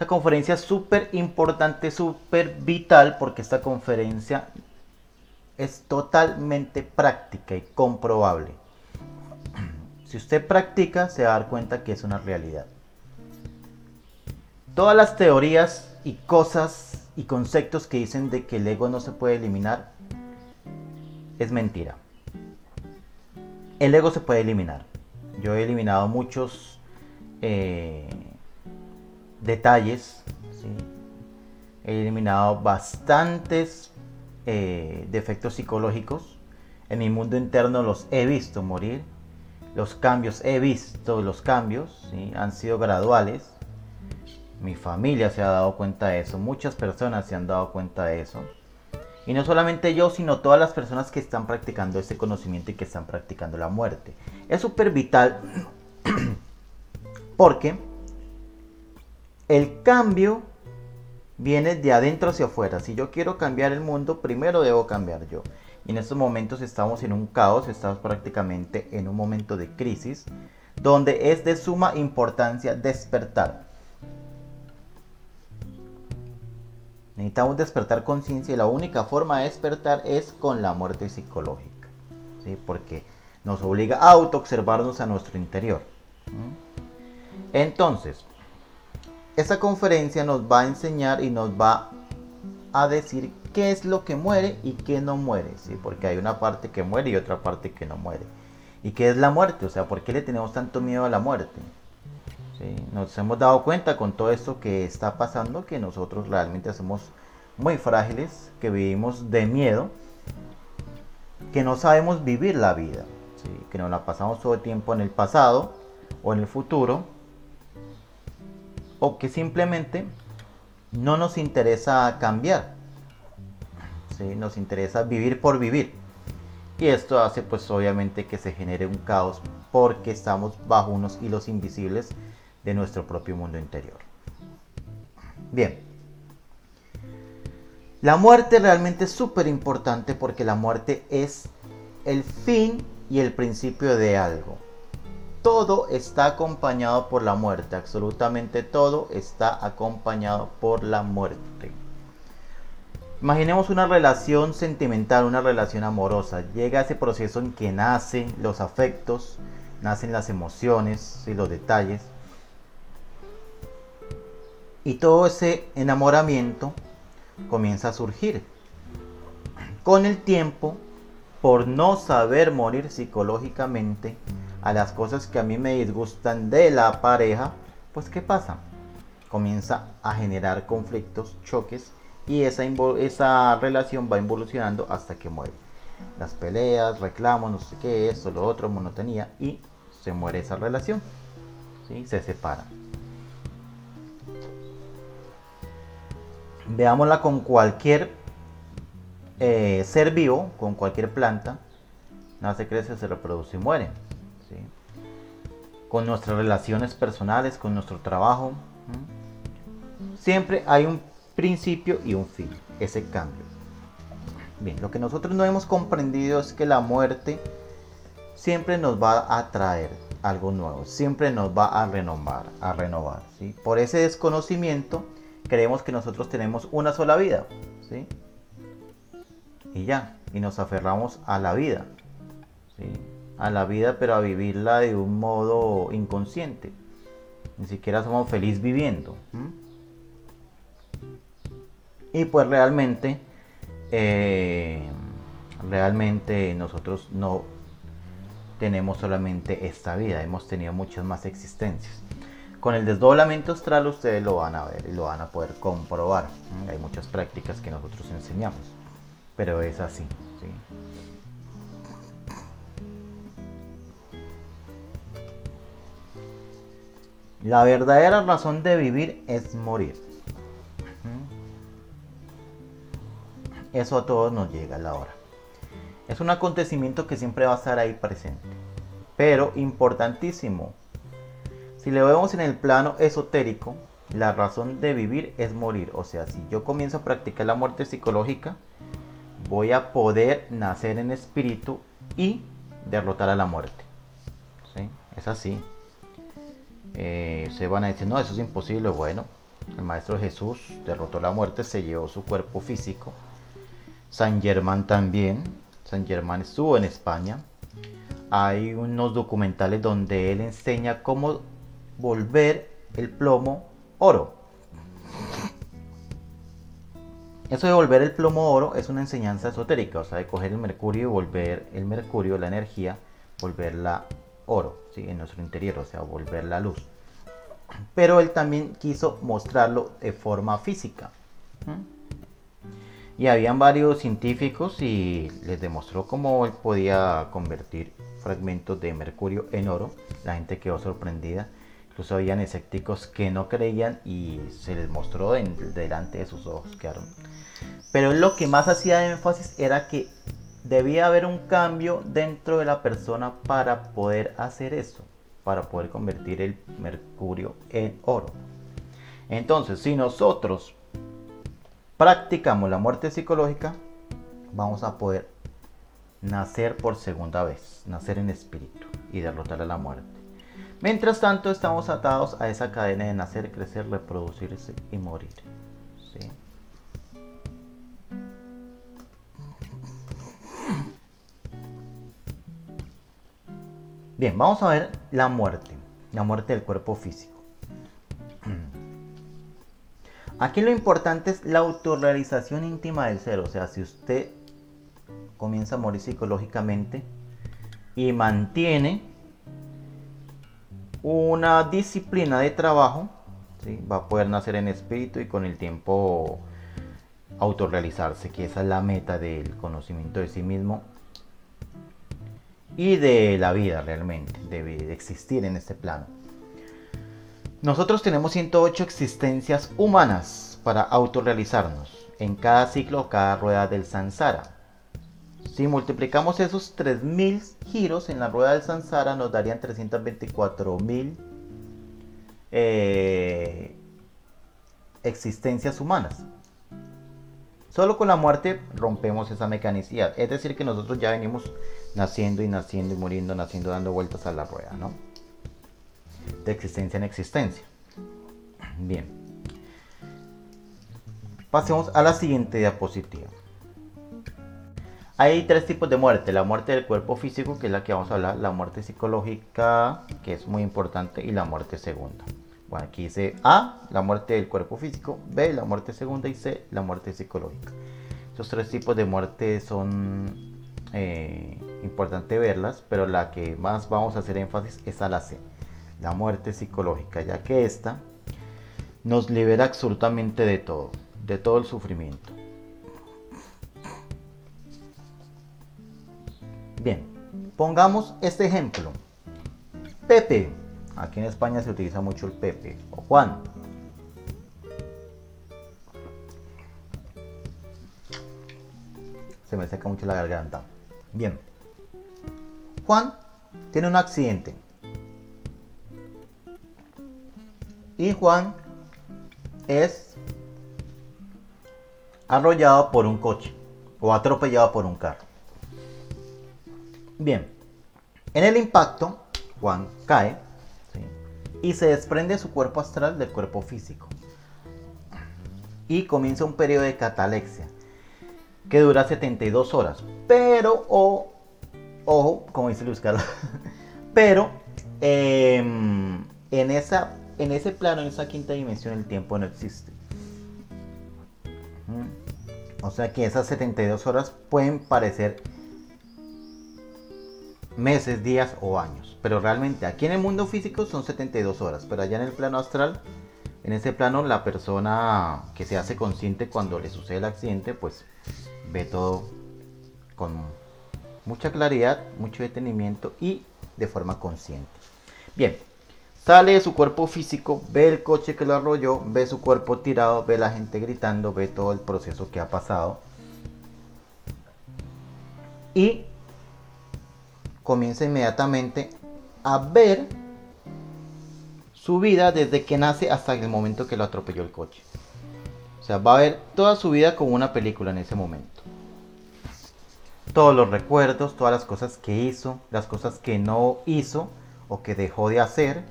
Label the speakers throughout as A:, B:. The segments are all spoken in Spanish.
A: Esta conferencia es súper importante, súper vital, porque esta conferencia es totalmente práctica y comprobable. Si usted practica, se va a dar cuenta que es una realidad. Todas las teorías y cosas y conceptos que dicen de que el ego no se puede eliminar es mentira. El ego se puede eliminar. Yo he eliminado muchos eh, detalles. He eliminado bastantes eh, defectos psicológicos. En mi mundo interno los he visto morir. Los cambios, he visto los cambios. Han sido graduales. Mi familia se ha dado cuenta de eso. Muchas personas se han dado cuenta de eso. Y no solamente yo, sino todas las personas que están practicando este conocimiento y que están practicando la muerte. Es súper vital porque el cambio viene de adentro hacia afuera. Si yo quiero cambiar el mundo, primero debo cambiar yo. Y en estos momentos estamos en un caos, estamos prácticamente en un momento de crisis, donde es de suma importancia despertar. Necesitamos despertar conciencia y la única forma de despertar es con la muerte psicológica. ¿sí? Porque nos obliga a auto-observarnos a nuestro interior. Entonces, esta conferencia nos va a enseñar y nos va a decir qué es lo que muere y qué no muere. ¿sí? Porque hay una parte que muere y otra parte que no muere. ¿Y qué es la muerte? O sea, ¿por qué le tenemos tanto miedo a la muerte? Nos hemos dado cuenta con todo esto que está pasando que nosotros realmente somos muy frágiles, que vivimos de miedo, que no sabemos vivir la vida, que nos la pasamos todo el tiempo en el pasado o en el futuro, o que simplemente no nos interesa cambiar, nos interesa vivir por vivir. Y esto hace pues obviamente que se genere un caos porque estamos bajo unos hilos invisibles de nuestro propio mundo interior. Bien. La muerte realmente es súper importante porque la muerte es el fin y el principio de algo. Todo está acompañado por la muerte, absolutamente todo está acompañado por la muerte. Imaginemos una relación sentimental, una relación amorosa. Llega ese proceso en que nacen los afectos, nacen las emociones y los detalles. Y todo ese enamoramiento comienza a surgir. Con el tiempo, por no saber morir psicológicamente a las cosas que a mí me disgustan de la pareja, pues ¿qué pasa? Comienza a generar conflictos, choques y esa, esa relación va involucionando hasta que muere. Las peleas, reclamos, no sé qué, esto, lo otro, monotonía y se muere esa relación. ¿sí? Se separa. Veámosla con cualquier eh, ser vivo, con cualquier planta. Nace, crece, se reproduce y muere. Con nuestras relaciones personales, con nuestro trabajo. Siempre hay un principio y un fin. Ese cambio. Bien, lo que nosotros no hemos comprendido es que la muerte siempre nos va a traer algo nuevo, siempre nos va a renovar, a renovar. Por ese desconocimiento creemos que nosotros tenemos una sola vida, ¿sí? Y ya, y nos aferramos a la vida. A la vida, pero a vivirla de un modo inconsciente. Ni siquiera somos felices viviendo. Y pues realmente, eh, realmente nosotros no tenemos solamente esta vida, hemos tenido muchas más existencias. Con el desdoblamiento astral ustedes lo van a ver y lo van a poder comprobar. Hay muchas prácticas que nosotros enseñamos, pero es así. La verdadera razón de vivir es morir. Eso a todos nos llega a la hora. Es un acontecimiento que siempre va a estar ahí presente. Pero importantísimo, si le vemos en el plano esotérico, la razón de vivir es morir. O sea, si yo comienzo a practicar la muerte psicológica, voy a poder nacer en espíritu y derrotar a la muerte. ¿Sí? Es así. Eh, se van a decir, no, eso es imposible. Bueno, el Maestro Jesús derrotó la muerte, se llevó su cuerpo físico. San Germán también. San Germán estuvo en España. Hay unos documentales donde él enseña cómo volver el plomo oro. Eso de volver el plomo oro es una enseñanza esotérica, o sea, de coger el mercurio y volver el mercurio, la energía, volverla oro, ¿sí? en nuestro interior, o sea, volver la luz. Pero él también quiso mostrarlo de forma física. Y habían varios científicos y les demostró cómo él podía convertir fragmentos de mercurio en oro. La gente quedó sorprendida. Incluso habían escépticos que no creían y se les mostró delante de sus ojos. Pero lo que más hacía énfasis era que debía haber un cambio dentro de la persona para poder hacer eso, para poder convertir el mercurio en oro. Entonces, si nosotros practicamos la muerte psicológica, vamos a poder nacer por segunda vez, nacer en espíritu y derrotar a la muerte. Mientras tanto, estamos atados a esa cadena de nacer, crecer, reproducirse y morir. Bien, vamos a ver la muerte, la muerte del cuerpo físico. Aquí lo importante es la autorrealización íntima del ser, o sea, si usted comienza a morir psicológicamente y mantiene una disciplina de trabajo, va a poder nacer en espíritu y con el tiempo autorrealizarse, que esa es la meta del conocimiento de sí mismo y de la vida realmente, de, existir en este plano. Nosotros tenemos 108 existencias humanas para autorrealizarnos en cada ciclo o cada rueda del Sansara. Si multiplicamos esos 3000 giros en la rueda del Sansara, nos darían 324.000 eh, existencias humanas. Solo con la muerte rompemos esa mecanicidad. Es decir, que nosotros ya venimos naciendo y naciendo y muriendo, naciendo, dando vueltas a la rueda, ¿no? De existencia en existencia. Bien. Pasemos a la siguiente diapositiva. Hay tres tipos de muerte. La muerte del cuerpo físico, que es la que vamos a hablar. La muerte psicológica, que es muy importante. Y la muerte segunda. Bueno, aquí dice A, la muerte del cuerpo físico, B, la muerte segunda y C, la muerte psicológica. Estos tres tipos de muerte son eh, importantes verlas, pero la que más vamos a hacer énfasis es a la C, la muerte psicológica, ya que esta nos libera absolutamente de todo, de todo el sufrimiento. Bien, pongamos este ejemplo. Pepe Aquí en España se utiliza mucho el Pepe o Juan. Se me seca mucho la garganta. Bien. Juan tiene un accidente. Y Juan es arrollado por un coche o atropellado por un carro. Bien. En el impacto, Juan cae y se desprende su cuerpo astral del cuerpo físico. Y comienza un periodo de catalexia que dura 72 horas. Pero, o, ojo, como dice Luis Carlos, pero em, en, esa, en ese plano, en esa quinta dimensión, el tiempo no existe. O sea que esas 72 horas pueden parecer meses, días o años. Pero realmente aquí en el mundo físico son 72 horas, pero allá en el plano astral, en ese plano la persona que se hace consciente cuando le sucede el accidente, pues ve todo con mucha claridad, mucho detenimiento y de forma consciente. Bien, sale de su cuerpo físico, ve el coche que lo arrolló, ve su cuerpo tirado, ve la gente gritando, ve todo el proceso que ha pasado. Y comienza inmediatamente a ver su vida desde que nace hasta el momento que lo atropelló el coche. O sea, va a ver toda su vida como una película en ese momento. Todos los recuerdos, todas las cosas que hizo, las cosas que no hizo o que dejó de hacer.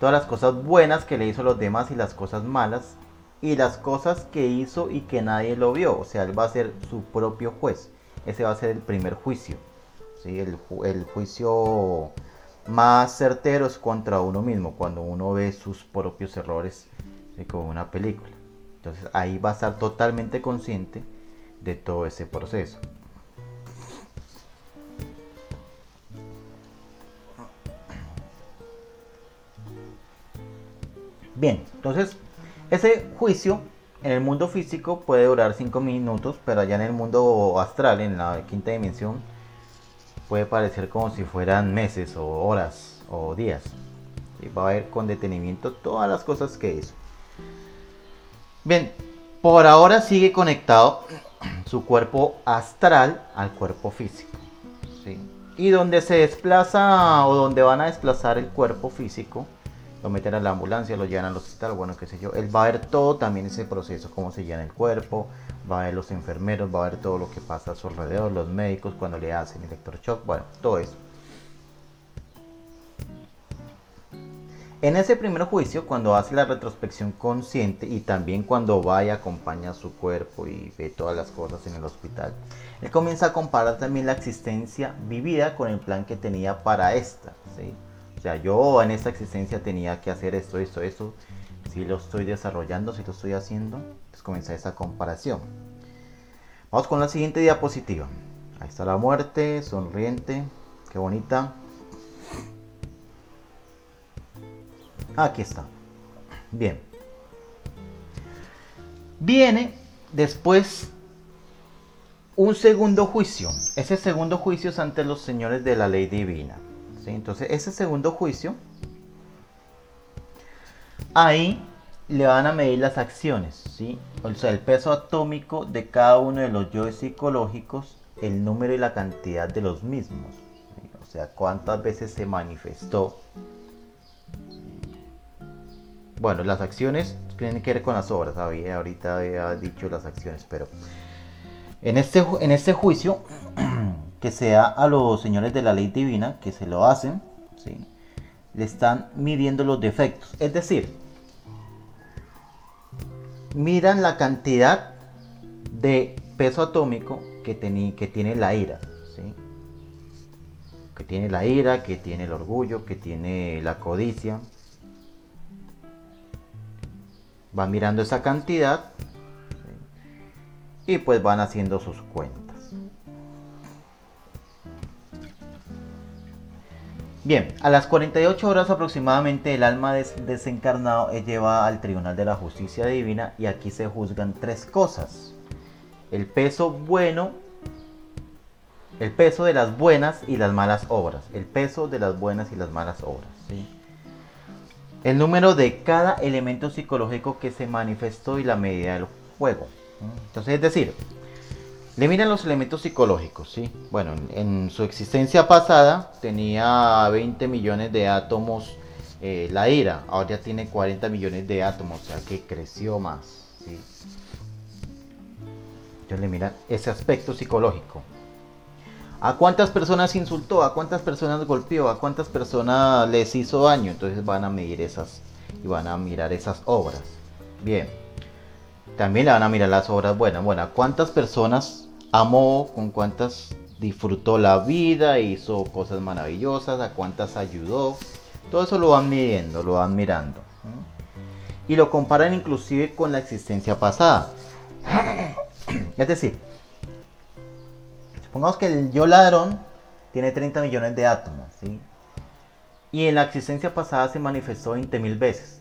A: todas las cosas buenas que le hizo a los demás y las cosas malas y las cosas que hizo y que nadie lo vio. O sea, él va a ser su propio juez. Ese va a ser el primer juicio. ¿Sí? El, juicio más certero es contra uno mismo, cuando uno ve sus propios errores como una película. Entonces ahí va a estar totalmente consciente de todo ese proceso. Bien, entonces ese juicio en el mundo físico puede durar 5 minutos, pero allá en el mundo astral, en la quinta dimensión, puede parecer como si fueran meses o horas o días. Y va a ver con detenimiento todas las cosas que hizo. Bien, por ahora sigue conectado su cuerpo astral al cuerpo físico. Y donde se desplaza o donde van a desplazar el cuerpo físico, lo meten a la ambulancia, lo llevan al hospital, bueno, qué sé yo. Él va a ver todo también ese proceso, cómo se llena el cuerpo, va a ver los enfermeros, va a ver todo lo que pasa a su alrededor, los médicos cuando le hacen electroshock, bueno, todo eso. En ese primer juicio, cuando hace la retrospección consciente y también cuando va y acompaña a su cuerpo y ve todas las cosas en el hospital, él comienza a comparar también la existencia vivida con el plan que tenía para esta. ¿sí? O sea, yo en esta existencia tenía que hacer esto, esto, esto. Si lo estoy desarrollando, si lo estoy haciendo, pues comienza esa comparación. Vamos con la siguiente diapositiva. Ahí está la muerte, sonriente, qué bonita. Aquí está. Bien. Viene después un segundo juicio. Ese segundo juicio es ante los señores de la ley divina. Entonces, ese segundo juicio, ahí le van a medir las acciones. O sea, el peso atómico de cada uno de los yoes psicológicos, el número y la cantidad de los mismos. O sea, cuántas veces se manifestó. Bueno, las acciones tienen que ver con las obras. ahorita había dicho las acciones, pero en este, en este juicio que sea a los señores de la ley divina que se lo hacen, ¿sí? le están midiendo los defectos. Es decir, miran la cantidad de peso atómico que, que tiene la ira. ¿sí? Que tiene la ira, que tiene el orgullo, que tiene la codicia. Van mirando esa cantidad y pues van haciendo sus cuentas. Bien, a las 48 horas aproximadamente el alma desencarnado es llevada al Tribunal de la Justicia Divina y aquí se juzgan tres cosas. El peso bueno, el peso de las buenas y las malas obras. El peso de las buenas y las malas obras. El número de cada elemento psicológico que se manifestó y la medida del juego. Entonces, es decir, le miran los elementos psicológicos, ¿sí? Bueno, en, su existencia pasada tenía 20 millones de átomos eh, la ira, ahora ya tiene 40 millones de átomos, o sea que creció más. Entonces le miran ese aspecto psicológico. ¿A cuántas personas insultó? ¿A cuántas personas golpeó? ¿A cuántas personas les hizo daño? Entonces van a medir esas y van a mirar esas obras. Bien. También le van a mirar las obras buenas. Bueno, ¿cuántas personas amó? ¿Con cuántas disfrutó la vida? ¿Hizo cosas maravillosas? ¿A cuántas ayudó? Todo eso lo van midiendo, lo van mirando. Y lo comparan inclusive con la existencia pasada. Es decir, supongamos que el yo ladrón tiene 30 millones de átomos. ¿sí? Y en la existencia pasada se manifestó 20 mil veces.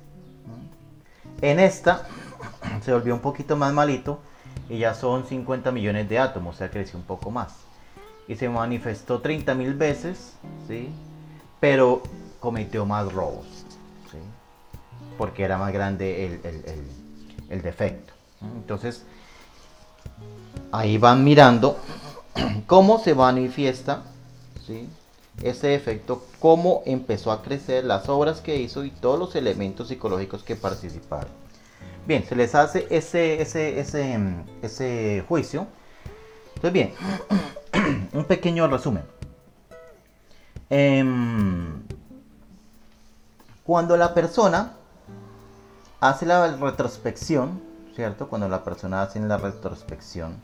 A: En esta se volvió un poquito más malito y ya son 50 millones de átomos, o sea, creció un poco más. Y se manifestó 30 mil veces, ¿sí? Pero cometió más robos, ¿sí? Porque era más grande el, el defecto. Entonces, ahí van mirando cómo se manifiesta, ¿sí? Ese defecto, cómo empezó a crecer, las obras que hizo y todos los elementos psicológicos que participaron. Bien, se les hace ese, ese, ese, ese juicio. Entonces, bien, un pequeño resumen. Em, Cuando la persona hace la retrospección, ¿cierto? Cuando la persona hace la retrospección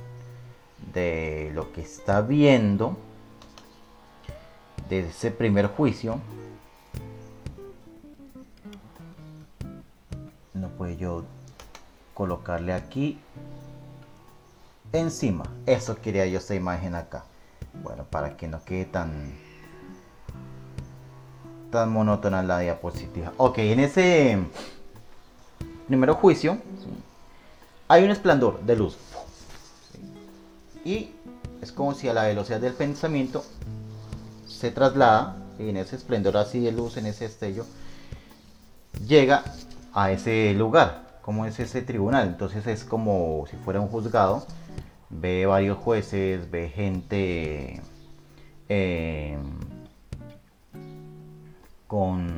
A: de lo que está viendo, de ese primer juicio, no puedo yo colocarle aquí encima. Eso quería yo esta imagen acá. Bueno, para que no quede tan tan monótona la diapositiva. Ok, en ese primero juicio hay un esplendor de luz. Y es como si a la velocidad del pensamiento se traslada en ese esplendor así de luz, en ese estello, llega a ese lugar, como es ese tribunal. Entonces es como si fuera un juzgado, ve varios jueces, ve gente eh, con,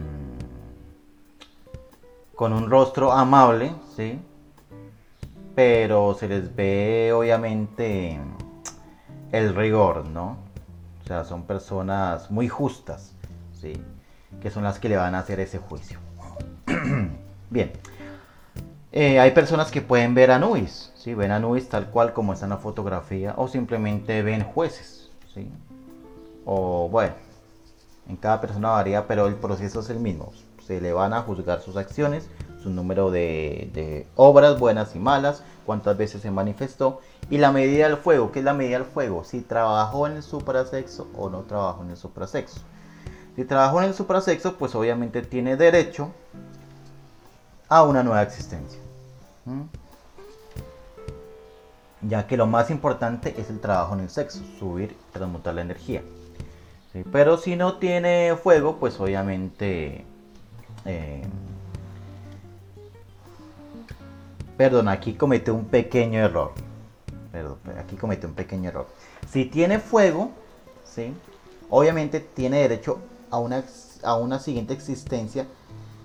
A: con un rostro amable, ¿sí? pero se les ve obviamente el rigor, ¿no? O sea, son personas muy justas, ¿sí? que son las que le van a hacer ese juicio. Bien. Eh, hay personas que pueden ver a Nubis, ven a tal cual como está en la fotografía, o simplemente ven jueces. ¿sí? O bueno, en cada persona varía, pero el proceso es el mismo. Se le van a juzgar sus acciones, su número de, de obras buenas y malas, cuántas veces se manifestó y la medida del fuego, ¿qué es la medida del fuego? Si trabajó en el suprasexo o no trabajó en el suprasexo. Si trabajó en el suprasexo, pues obviamente tiene derecho a una nueva existencia. Ya que lo más importante es el trabajo en el sexo, subir, transmutar la energía. Pero si no tiene fuego, pues obviamente... Eh, perdón, aquí comete un pequeño error perdón, aquí comete un pequeño error. Si tiene fuego, ¿sí? obviamente tiene derecho a una, a una siguiente existencia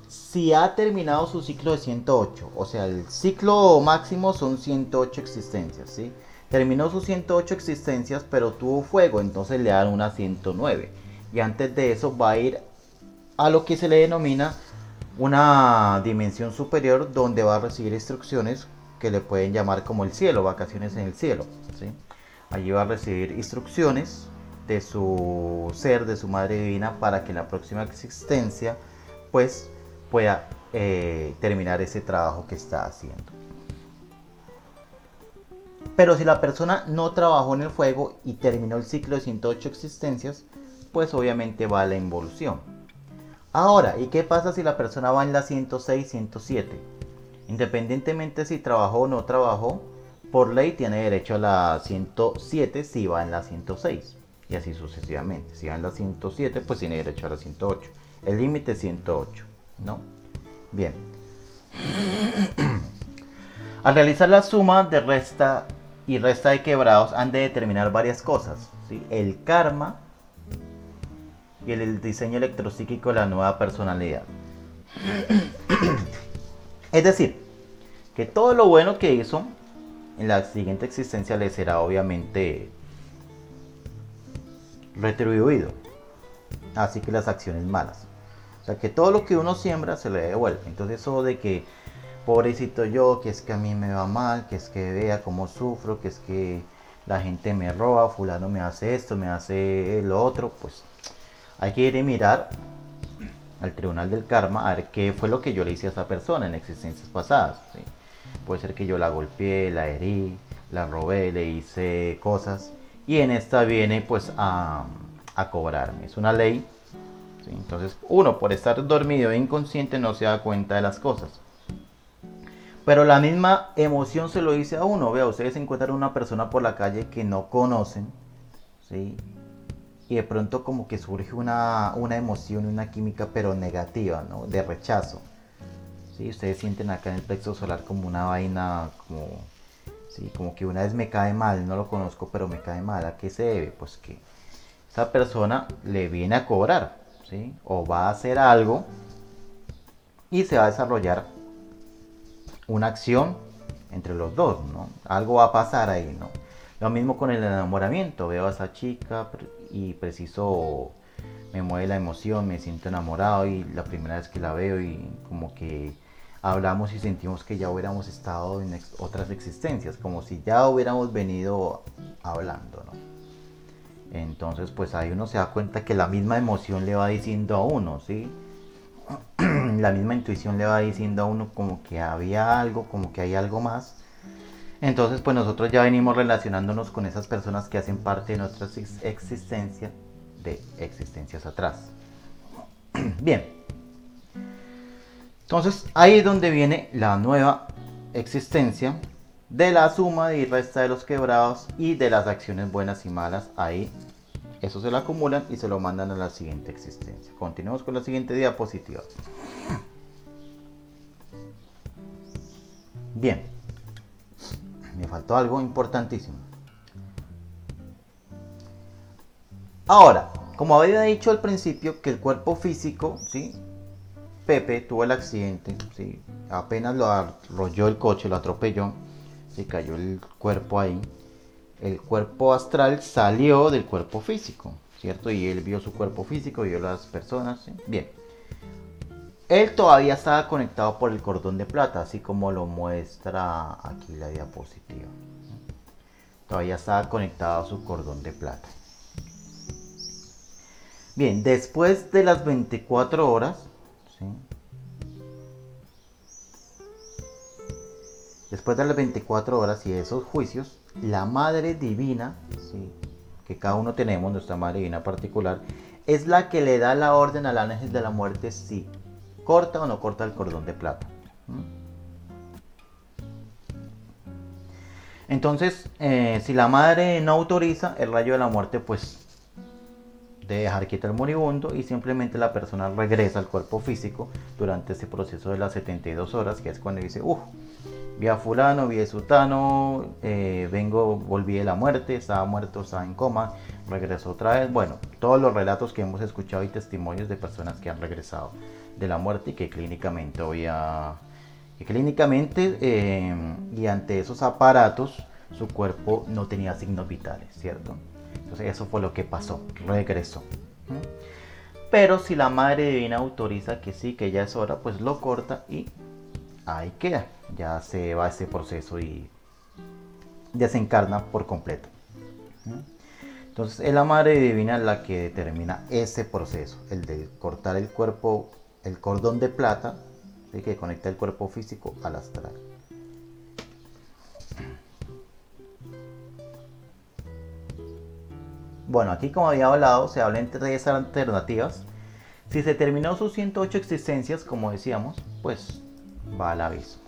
A: si ha terminado su ciclo de 108. O sea, el ciclo máximo son 108 existencias. ¿sí? Terminó sus 108 existencias, pero tuvo fuego, entonces le dan una 109. Y antes de eso va a ir a lo que se le denomina una dimensión superior donde va a recibir instrucciones que le pueden llamar como el cielo, vacaciones en el cielo. ¿sí? Allí va a recibir instrucciones de su ser, de su madre divina, para que en la próxima existencia pues pueda eh, terminar ese trabajo que está haciendo. Pero si la persona no trabajó en el fuego y terminó el ciclo de 108 existencias, pues obviamente va a la involución. Ahora, ¿y qué pasa si la persona va en la 106, 107? Independientemente si trabajó o no trabajó, por ley tiene derecho a la 107 si va en la 106. Y así sucesivamente. Si va en la 107, pues tiene derecho a la 108. El límite es 108, ¿no? Bien. Al realizar la suma de resta y resta de quebrados han de determinar varias cosas. El karma y el diseño electropsíquico de la nueva personalidad. Es decir, que todo lo bueno que hizo en la siguiente existencia le será obviamente retribuido. Así que las acciones malas. O sea que todo lo que uno siembra se le devuelve. Entonces eso de que pobrecito yo, que es que a mí me va mal, que es que vea cómo sufro, que es que la gente me roba, fulano me hace esto, me hace lo otro, pues hay que ir y mirar al tribunal del karma a ver qué fue lo que yo le hice a esa persona en existencias pasadas. Puede ser que yo la golpeé, la herí, la robé, le hice cosas y en esta viene pues a, a cobrarme. Es una ley. Entonces uno por estar dormido e inconsciente no se da cuenta de las cosas. Pero la misma emoción se lo dice a uno. Vea, ustedes encuentran una persona por la calle que no conocen. ¿sí? y de pronto como que surge una, una emoción, una química pero negativa, ¿no? De rechazo. ¿Sí? Ustedes sienten acá en el plexo solar como una vaina, como, ¿sí? como que una vez me cae mal, no lo conozco pero me cae mal. ¿A qué se debe? Pues que esa persona le viene a cobrar, O va a hacer algo y se va a desarrollar una acción entre los dos, ¿no? Algo va a pasar ahí, ¿no? Lo mismo con el enamoramiento. Veo a esa chica y preciso me mueve la emoción, me siento enamorado y la primera vez que la veo y como que hablamos y sentimos que ya hubiéramos estado en otras existencias, como si ya hubiéramos venido hablando, ¿no? Entonces, pues ahí uno se da cuenta que la misma emoción le va diciendo a uno, ¿sí? la misma intuición le va diciendo a uno como que había algo, como que hay algo más. Entonces, pues nosotros ya venimos relacionándonos con esas personas que hacen parte de nuestra existencia de existencias atrás. Bien. Entonces, ahí es donde viene la nueva existencia de la suma y resta de los quebrados y de las acciones buenas y malas. Ahí eso se lo acumulan y se lo mandan a la siguiente existencia. Continuamos con la siguiente diapositiva. Bien, me faltó algo importantísimo. Ahora, como había dicho al principio que el cuerpo físico, ¿sí? Pepe tuvo el accidente, ¿sí? apenas lo arrolló el coche, lo atropelló, se cayó el cuerpo ahí el cuerpo astral salió del cuerpo físico, ¿cierto? Y él vio su cuerpo físico, vio las personas, bien. Él todavía estaba conectado por el cordón de plata, así como lo muestra aquí la diapositiva. Todavía estaba conectado a su cordón de plata. Bien, después de las 24 horas, después de las 24 horas y esos juicios, la Madre Divina, que cada uno tenemos, nuestra Madre Divina particular, es la que le da la orden al ángel de la muerte si corta o no corta el cordón de plata. Entonces, eh, si la madre no autoriza, el rayo de la muerte pues de dejar quitar el moribundo y simplemente la persona regresa al cuerpo físico durante ese proceso de las 72 horas, que es cuando dice, uff, vi a fulano, vi a sutano, eh, vengo, volví de la muerte, estaba muerto, estaba en coma, regresó otra vez. Bueno, todos los relatos que hemos escuchado y testimonios de personas que han regresado de la muerte y que clínicamente que clínicamente eh, y ante esos aparatos su cuerpo no tenía signos vitales, ¿cierto? Entonces eso fue lo que pasó, regresó. Pero si la Madre Divina autoriza que sí, que ya es hora, pues lo corta y ahí queda. Ya se va ese proceso y ya se encarna por completo. Entonces es la Madre Divina la que determina ese proceso, el de cortar el cuerpo, el cordón de plata, que conecta el cuerpo físico al astral. Bueno, aquí como había hablado, se habla entre tres alternativas. Si se terminó sus 108 existencias, como decíamos, pues va al abismo,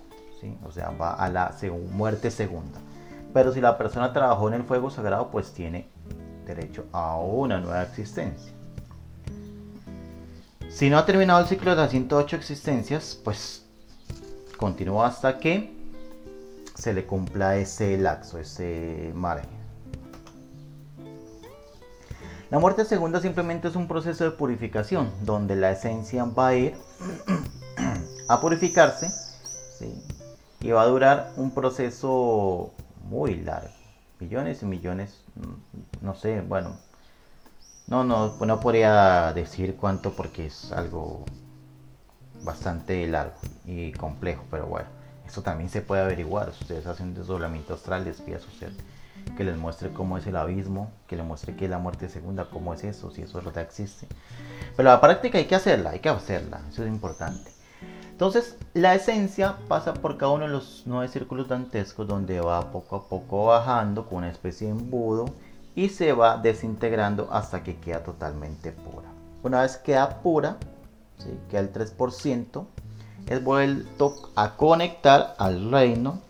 A: o sea, va a la muerte segunda. Pero si la persona trabajó en el fuego sagrado, pues tiene derecho a una nueva existencia. Si no ha terminado el ciclo de las 108 existencias, pues continúa hasta que se le cumpla ese laxo, ese margen. La muerte segunda simplemente es un proceso de purificación, donde la esencia va a ir a purificarse y va a durar un proceso muy largo. Millones y millones, mm, no sé, bueno, no, no, no podría decir cuánto porque es algo bastante largo y complejo, pero bueno, eso también se puede averiguar. Ustedes hacen desdoblamiento astral, les pido a usted que les muestre cómo es el abismo, que les muestre qué es la muerte segunda, cómo es eso, si eso que existe. Pero la práctica hay que hacerla, hay que hacerla, eso es importante. Entonces, la esencia pasa por cada uno de los nueve círculos dantescos donde va poco a poco bajando con una especie de embudo y se va desintegrando hasta que queda totalmente pura. Una vez queda pura, ¿sí? queda el 3%, es vuelto a conectar al reino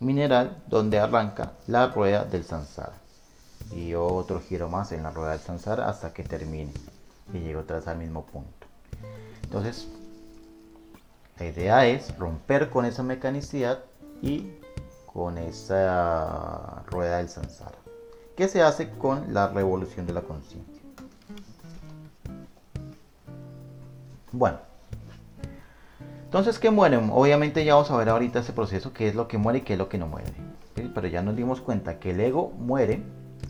A: mineral donde arranca la rueda del Sansara. Y otro giro más en la rueda del Sansara hasta que termine y llegue otra vez al mismo punto. Entonces, la idea es romper con esa mecanicidad y con esa rueda del samsara, que se hace con la revolución de la conciencia. Bueno, entonces, ¿qué muere? Obviamente ya vamos a ver ahorita ese proceso, qué es lo que muere y qué es lo que no muere. Pero ya nos dimos cuenta que el ego muere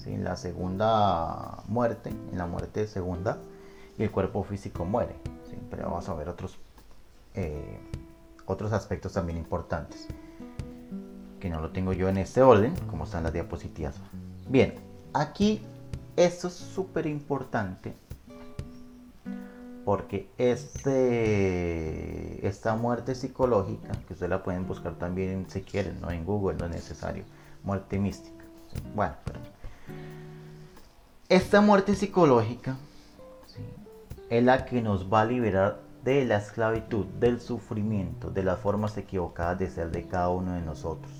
A: en la segunda muerte, en la muerte segunda, y el cuerpo físico muere. Pero vamos a ver otros, eh, otros aspectos también importantes, que no lo tengo yo en este orden, como están las diapositivas. Bien, aquí esto es súper importante porque este, esta muerte psicológica, que ustedes la pueden buscar también si quieren, no en Google, no es necesario, muerte mística. Bueno, esta muerte psicológica es la que nos va a liberar de la esclavitud, del sufrimiento, de las formas equivocadas de ser de cada uno de nosotros.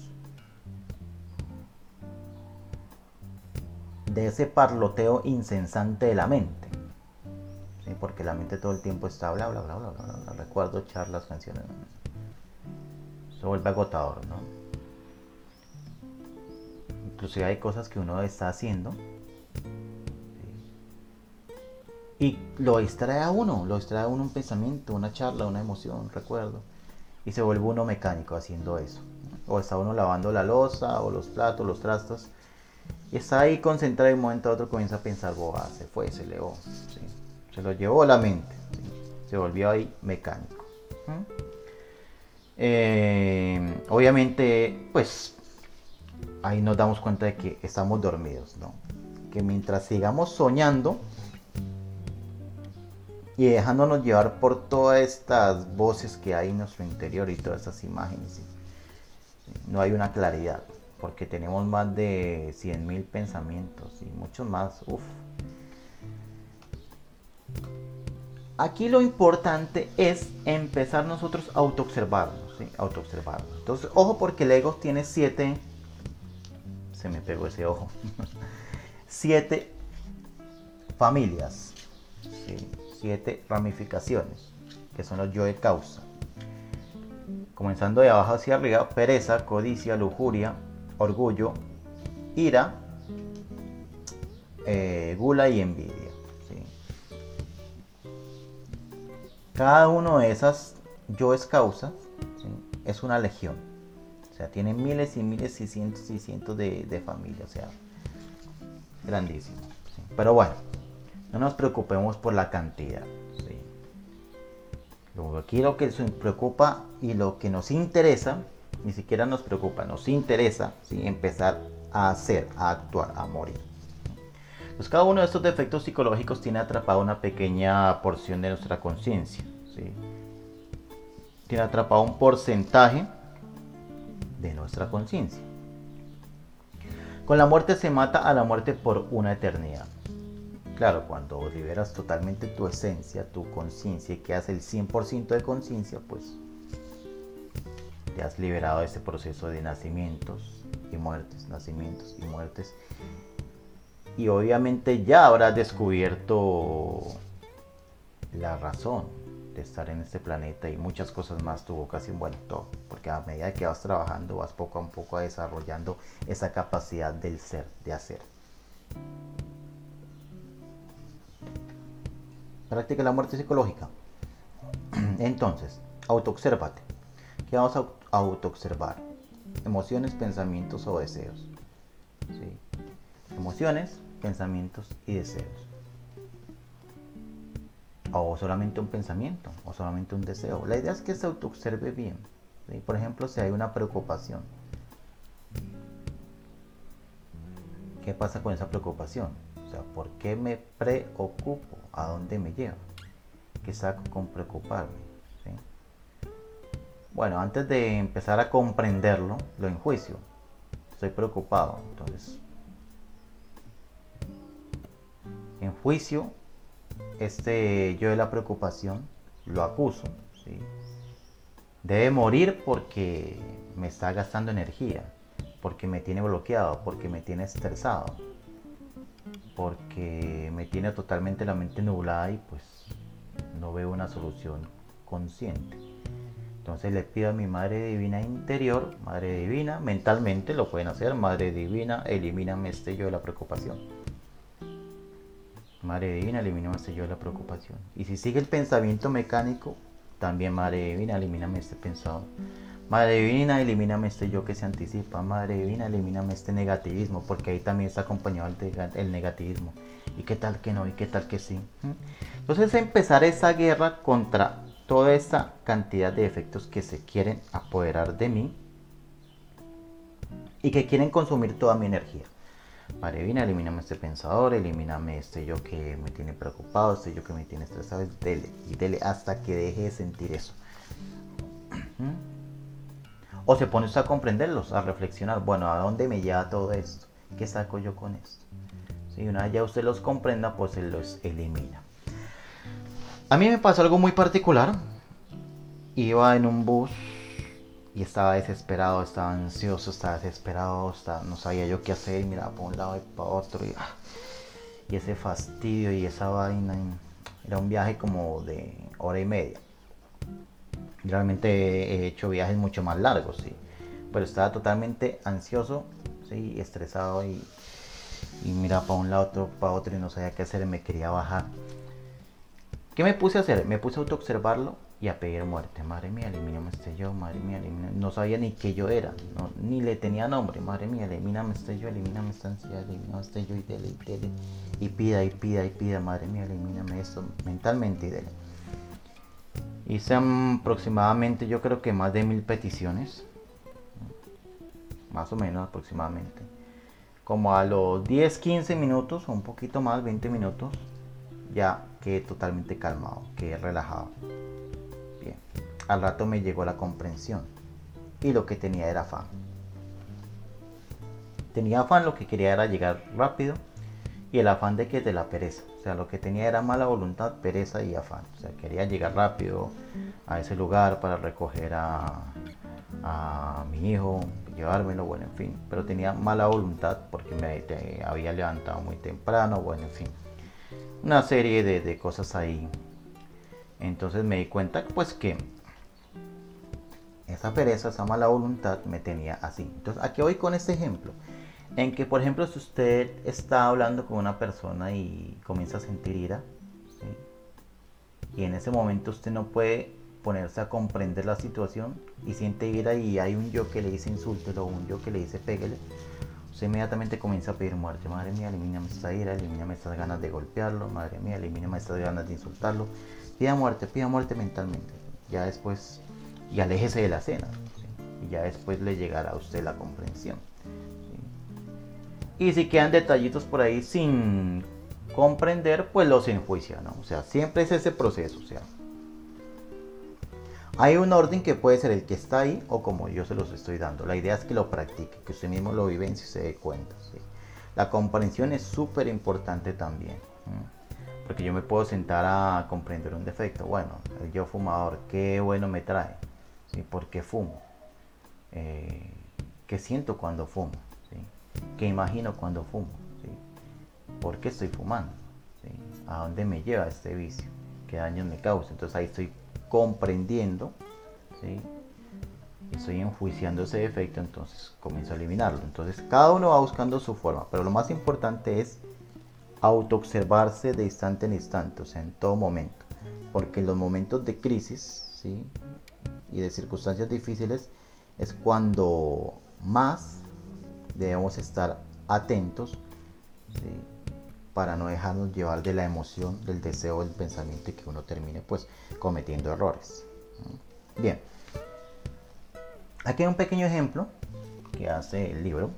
A: De ese parloteo insensante de la mente. Porque la mente todo el tiempo está bla bla bla bla bla. bla, Recuerdo charlas, canciones. Se vuelve agotador, ¿no? Inclusive hay cosas que uno está haciendo y lo extrae a uno, lo extrae a uno un pensamiento, una charla, una emoción, un recuerdo. Y se vuelve uno mecánico haciendo eso. O está uno lavando la losa o los platos, los trastos. Y está ahí concentrado y un momento a otro comienza a pensar, boba, se fue, se leó. Se lo llevó la mente. Se volvió ahí mecánico. Eh, obviamente, pues ahí nos damos cuenta de que estamos dormidos, ¿no? Que mientras sigamos soñando, y dejándonos llevar por todas estas voces que hay en nuestro interior y todas estas imágenes. No hay una claridad, porque tenemos más de 100.000 pensamientos y muchos más. Uf. Aquí lo importante es empezar nosotros a autoobservarnos, ¿sí? autoobservarnos. Entonces, ojo porque el ego tiene siete, se me pegó ese ojo, siete familias. ¿sí? Siete ramificaciones, que son los yo de causa. Comenzando de abajo hacia arriba, pereza, codicia, lujuria, orgullo, ira, eh, gula y envidia. Cada uno de esas yoes causas es una legión. O sea, tiene miles y miles y cientos y cientos de, de familias. O sea, grandísimo. Pero bueno, no nos preocupemos por la cantidad. Aquí lo que nos preocupa y lo que nos interesa, ni siquiera nos preocupa, nos interesa empezar a hacer, a actuar, a morir. Pues cada uno de estos defectos psicológicos tiene atrapada una pequeña porción de nuestra conciencia. Tiene atrapado un porcentaje de nuestra conciencia. Con la muerte se mata a la muerte por una eternidad. Claro, cuando liberas totalmente tu esencia, tu conciencia y quedas el 100% de conciencia, pues te has liberado de ese proceso de nacimientos y muertes, nacimientos y muertes. Y obviamente ya habrás descubierto la razón de estar en este planeta y muchas cosas más tuvo casi bueno todo, porque a medida que vas trabajando vas poco a poco desarrollando esa capacidad del ser, de hacer. Practica la muerte psicológica. Entonces, autoobsérvate. ¿Qué vamos a autoobservar? Emociones, pensamientos o deseos. Emociones, pensamientos y deseos. O solamente un pensamiento, o solamente un deseo. La idea es que se autoobserve bien. Por ejemplo, si hay una preocupación. ¿Qué pasa con esa preocupación? O sea, ¿por qué me preocupo? ¿A dónde me lleva? ¿Qué saco con preocuparme? Bueno, antes de empezar a comprenderlo, lo enjuicio. Estoy preocupado. Entonces, en juicio, este yo de la preocupación lo acuso. Debe morir porque me está gastando energía, porque me tiene bloqueado, porque me tiene estresado porque me tiene totalmente la mente nublada y pues no veo una solución consciente. Entonces le pido a mi Madre Divina interior, Madre Divina, mentalmente lo pueden hacer, Madre Divina, elimíname este yo de la preocupación. Madre Divina, elimíname este yo de la preocupación. Y si sigue el pensamiento mecánico, también Madre Divina, elimíname este pensado Madre Divina, elimíname este yo que se anticipa. Madre Divina, elimíname este negativismo, porque ahí también está acompañado el, negativismo. ¿Y qué tal que no? ¿Y qué tal que sí? Entonces empezar esa guerra contra toda esa cantidad de efectos que se quieren apoderar de mí y que quieren consumir toda mi energía. Madre divina, elimíname este pensador, elimíname este yo que me tiene preocupado, este yo que me tiene estresado, dele y dele hasta que deje de sentir eso. O se pone usted a comprenderlos, a reflexionar, bueno, ¿a dónde me lleva todo esto? ¿Qué saco yo con esto? Si una vez ya usted los comprenda, pues se los elimina. A mí me pasó algo muy particular. Iba en un bus y estaba desesperado, estaba ansioso, estaba desesperado, no sabía yo qué hacer, miraba para un lado y para otro ah, y ese fastidio y esa vaina. Era un viaje como de hora y media. Realmente he hecho viajes mucho más largos, sí. Pero estaba totalmente ansioso, sí, estresado y, y miraba para un lado, otro, para otro y no sabía qué hacer, me quería bajar. ¿Qué me puse a hacer? Me puse a autoobservarlo y a pedir muerte. Madre mía, elimíname este yo, madre mía, elimíname. No sabía ni qué yo era, ni le tenía nombre. Madre mía, elimíname este yo, elimíname esta ansiedad, elimíname este yo y dele, y dele. Y pida, y pida, y pida, madre mía, elimíname esto mentalmente y dele. Hice aproximadamente, yo creo que más de mil peticiones. Más o menos aproximadamente. Como a los 10, 15 minutos, o un poquito más, 20 minutos, ya quedé totalmente calmado, quedé relajado. Bien, al rato me llegó la comprensión y lo que tenía era afán. Tenía afán, lo que quería era llegar rápido y el afán de que de la pereza. O sea, lo que tenía era mala voluntad, pereza y afán. O sea, quería llegar rápido a ese lugar para recoger a, a mi hijo, llevármelo, bueno, en fin. Pero tenía mala voluntad porque me había levantado muy temprano, bueno, en fin una serie de, cosas ahí. Entonces me di cuenta pues que esa pereza, esa mala voluntad me tenía así. Entonces, aquí voy con este ejemplo? En que, por ejemplo, si usted está hablando con una persona y comienza a sentir ira, y en ese momento usted no puede ponerse a comprender la situación y siente ira y hay un yo que le dice insúltelo un yo que le dice pégale, inmediatamente comienza a pedir muerte. Madre mía, elimíname esta ira, elimíname estas ganas de golpearlo. Madre mía, elimíname estas ganas de insultarlo. Pida muerte, pida muerte mentalmente. Ya después, y aléjese de la cena. Y ya después le llegará a usted la comprensión. Y si quedan detallitos por ahí sin comprender, pues los enjuicia, ¿no? O sea, siempre es ese proceso, o sea, hay un orden que puede ser el que está ahí o como yo se los estoy dando. La idea es que lo practique, que usted mismo lo vivencie y se dé cuenta. La comprensión es súper importante también. Porque yo me puedo sentar a comprender un defecto. Bueno, el yo fumador, qué bueno me trae. ¿sí? ¿Por qué fumo? Eh, ¿Qué siento cuando fumo? ¿Qué imagino cuando fumo? ¿Por qué estoy fumando? ¿A dónde me lleva este vicio? ¿Qué daños me causa? Entonces ahí estoy comprendiendo, ¿sí? estoy enjuiciando ese defecto, entonces comienzo a eliminarlo. Entonces cada uno va buscando su forma, pero lo más importante es autoobservarse de instante en instante, o sea, en todo momento. Porque en los momentos de crisis ¿sí? y de circunstancias difíciles es cuando más debemos estar atentos para no dejarnos llevar de la emoción, del deseo, del pensamiento y que uno termine pues cometiendo errores. Bien, aquí hay un pequeño ejemplo que hace el libro.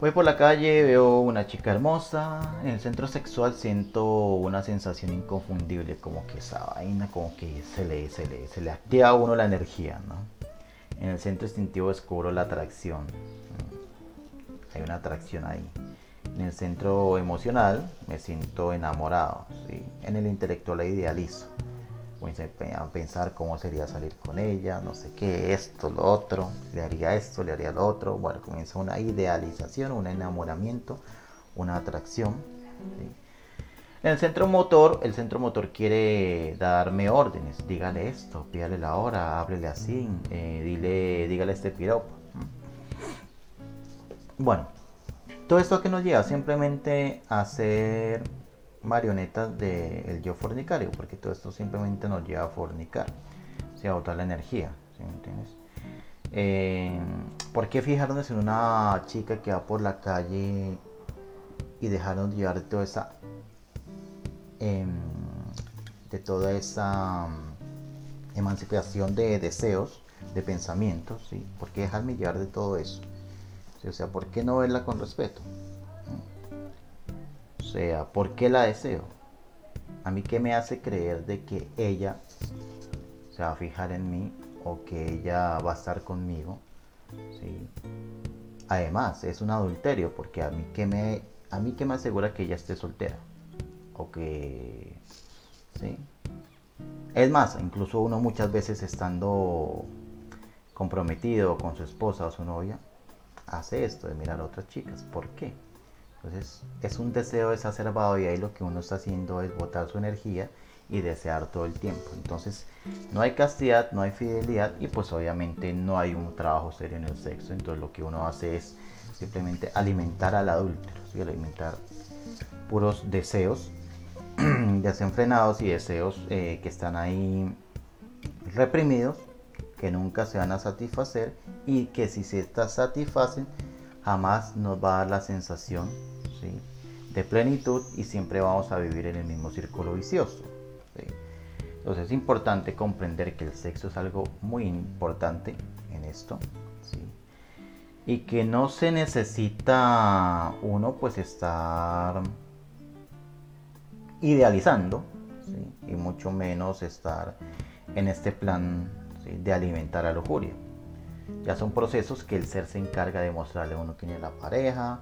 A: Voy por la calle, veo una chica hermosa, en el centro sexual siento una sensación inconfundible, como que esa vaina, como que se le, se le, se le activa a uno la energía, ¿no? En el centro instintivo descubro la atracción. Hay una atracción ahí. En el centro emocional me siento enamorado. En el intelectual la idealizo. Comienzo a pensar cómo sería salir con ella, no sé qué, esto, lo otro, le haría esto, le haría lo otro. Bueno, comienza una idealización, un enamoramiento, una atracción. En el centro motor, el centro motor quiere darme órdenes. Dígale esto, pídale la hora, háblele así, eh, dile, dígale este piropo. Bueno, todo esto que nos lleva simplemente a ser marionetas del yo fornicario, porque todo esto simplemente nos lleva a fornicar, o sea, a botar la energía, ¿sí me entiendes? Eh, ¿Por qué fijarnos en una chica que va por la calle y dejarnos llevar de toda esa em, de toda esa mm, emancipación de deseos, de pensamientos, ¿sí? ¿Por qué dejarme llevar de todo eso? O sea, ¿por qué no verla con respeto? O sea, ¿por qué la deseo? A mí qué me hace creer de que ella se va a fijar en mí o que ella va a estar conmigo. Además, es un adulterio porque a mí que me, a mí que me asegura que ella esté soltera o que, ¿sí? Es más, incluso uno muchas veces estando comprometido con su esposa o su novia, hace esto de mirar a otras chicas. ¿Por qué? Entonces es un deseo exacerbado y ahí lo que uno está haciendo es botar su energía y desear todo el tiempo. Entonces no hay castidad, no hay fidelidad y pues obviamente no hay un trabajo serio en el sexo. Entonces lo que uno hace es simplemente alimentar al adúltero, alimentar puros deseos desenfrenados y deseos eh, que están ahí reprimidos, que nunca se van a satisfacer y que si se satisfacen jamás nos va a dar la sensación de plenitud y siempre vamos a vivir en el mismo círculo vicioso. Entonces es importante comprender que el sexo es algo muy importante en esto. Y que no se necesita uno pues estar idealizando y mucho menos estar en este plan de alimentar a lujuria. Ya son procesos que el ser se encarga de mostrarle a uno quién es la pareja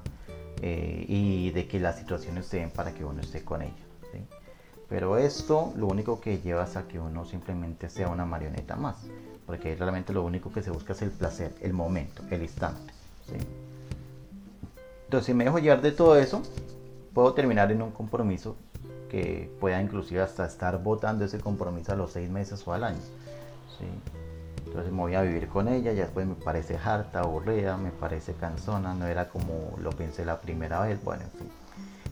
A: eh, y de que las situaciones se den para que uno esté con ella. Pero esto lo único que lleva es a que uno simplemente sea una marioneta más. Porque realmente lo único que se busca es el placer, el momento, el instante. Entonces si me dejo llevar de todo eso, puedo terminar en un compromiso que pueda inclusive hasta estar votando ese compromiso a los seis meses o al año. Entonces me voy a vivir con ella, ya después me parece harta, aburrida, me parece cansona, no era como lo pensé la primera vez, bueno, en fin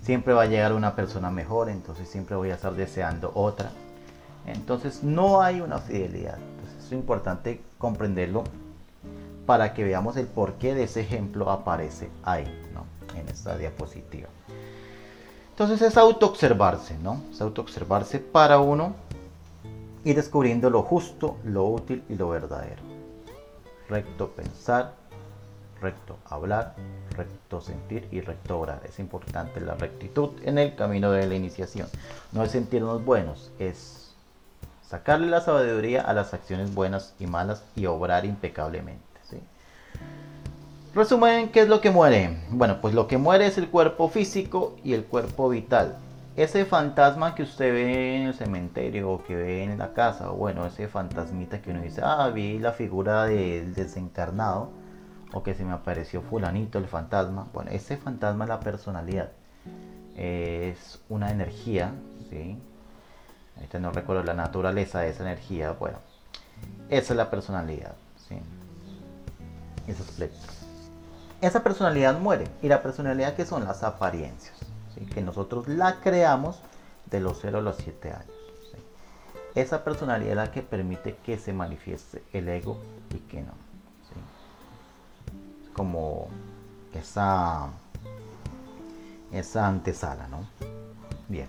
A: siempre va a llegar una persona mejor, entonces siempre voy a estar deseando otra. Entonces no hay una fidelidad. Entonces es importante comprenderlo para que veamos el porqué de ese ejemplo aparece ahí, ¿no? En esta diapositiva. Entonces es autoobservarse, ¿no? Es autoobservarse para uno ir descubriendo lo justo, lo útil y lo verdadero. Recto pensar, recto hablar, recto sentir y recto obrar. Es importante la rectitud en el camino de la iniciación. No es sentirnos buenos, es sacarle la sabiduría a las acciones buenas y malas y obrar impecablemente. Resumen, ¿qué es lo que muere? Bueno, pues lo que muere es el cuerpo físico y el cuerpo vital. Ese fantasma que usted ve en el cementerio o que ve en la casa, o bueno, ese fantasmita que uno dice, ah, vi la figura del desencarnado, o que se me apareció fulanito, el fantasma. Bueno, ese fantasma es la personalidad. Es una energía, ¿sí? Ahorita no recuerdo la naturaleza de esa energía. Bueno, esa es la personalidad, ¿sí? Ese espectro. Esa personalidad muere. ¿Y la personalidad que son? Las apariencias. Que nosotros la creamos de los 0 a los 7 años. Esa personalidad es la que permite que se manifieste el ego y que no como esa, esa antesala, ¿no? Bien.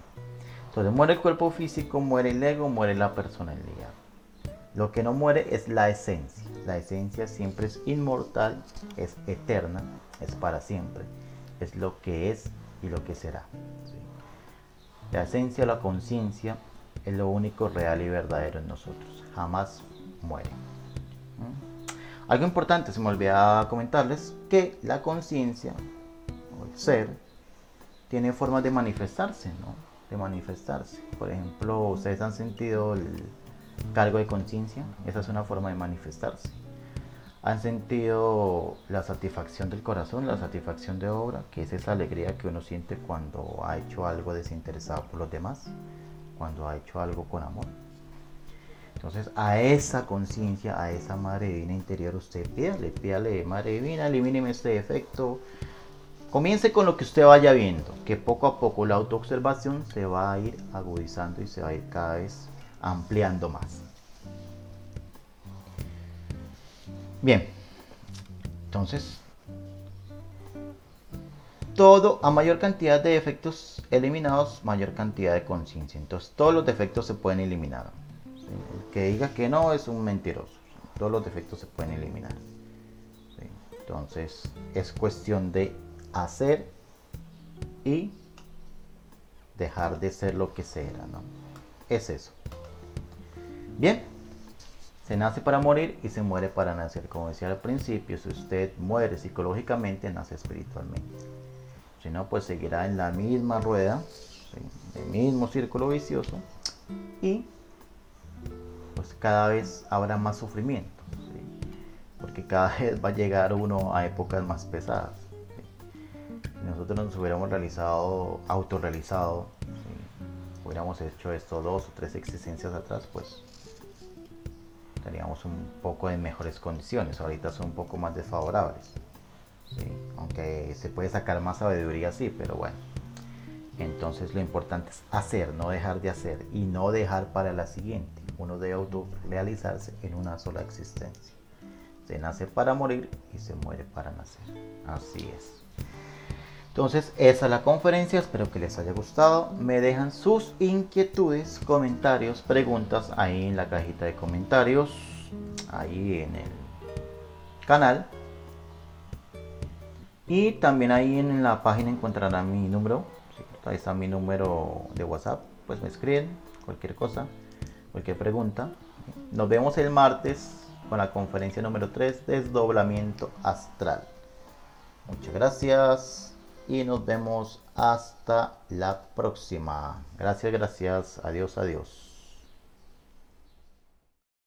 A: Entonces muere el cuerpo físico, muere el ego, muere la personalidad. Lo que no muere es la esencia. La esencia siempre es inmortal, es eterna, es para siempre. Es lo que es y lo que será. La esencia, la conciencia, es lo único real y verdadero en nosotros. Jamás muere. Algo importante, se me olvidaba comentarles que la conciencia o el ser tiene formas de manifestarse, ¿no? De manifestarse. Por ejemplo, ustedes han sentido el cargo de conciencia, esa es una forma de manifestarse. Han sentido la satisfacción del corazón, la satisfacción de obra, que es esa alegría que uno siente cuando ha hecho algo desinteresado por los demás, cuando ha hecho algo con amor. Entonces, a esa conciencia, a esa madre divina interior, usted pídale, pídale, madre divina, elimíneme este defecto. Comience con lo que usted vaya viendo, que poco a poco la autoobservación se va a ir agudizando y se va a ir cada vez ampliando más. Bien, entonces, todo, a mayor cantidad de defectos eliminados, mayor cantidad de conciencia. Entonces, todos los defectos se pueden eliminar. El que diga que no es un mentiroso. Todos los defectos se pueden eliminar. Entonces, es cuestión de hacer y dejar de ser lo que se era, ¿no? Es eso. Bien, se nace para morir y se muere para nacer. Como decía al principio, si usted muere psicológicamente, nace espiritualmente. Si no, pues seguirá en la misma rueda, el mismo círculo vicioso y pues cada vez habrá más sufrimiento. Porque cada vez va a llegar uno a épocas más pesadas. Si nosotros nos hubiéramos realizado, autorrealizado, hubiéramos hecho esto dos o tres existencias atrás, pues teníamos un poco de mejores condiciones. Ahorita son un poco más desfavorables. Aunque se puede sacar más sabiduría así, pero bueno. Entonces lo importante es hacer, no dejar de hacer y no dejar para la siguiente. Uno debe autorrealizarse en una sola existencia. Se nace para morir y se muere para nacer. Así es. Entonces, esa es la conferencia, espero que les haya gustado. Me dejan sus inquietudes, comentarios, preguntas ahí en la cajita de comentarios, ahí en el canal. Y también ahí en la página encontrarán mi número. Ahí está mi número de WhatsApp. Pues me escriben cualquier cosa, cualquier pregunta. Nos vemos el martes con la conferencia número 3, desdoblamiento astral. Muchas gracias y nos vemos hasta la próxima. Gracias, gracias. Adiós, adiós.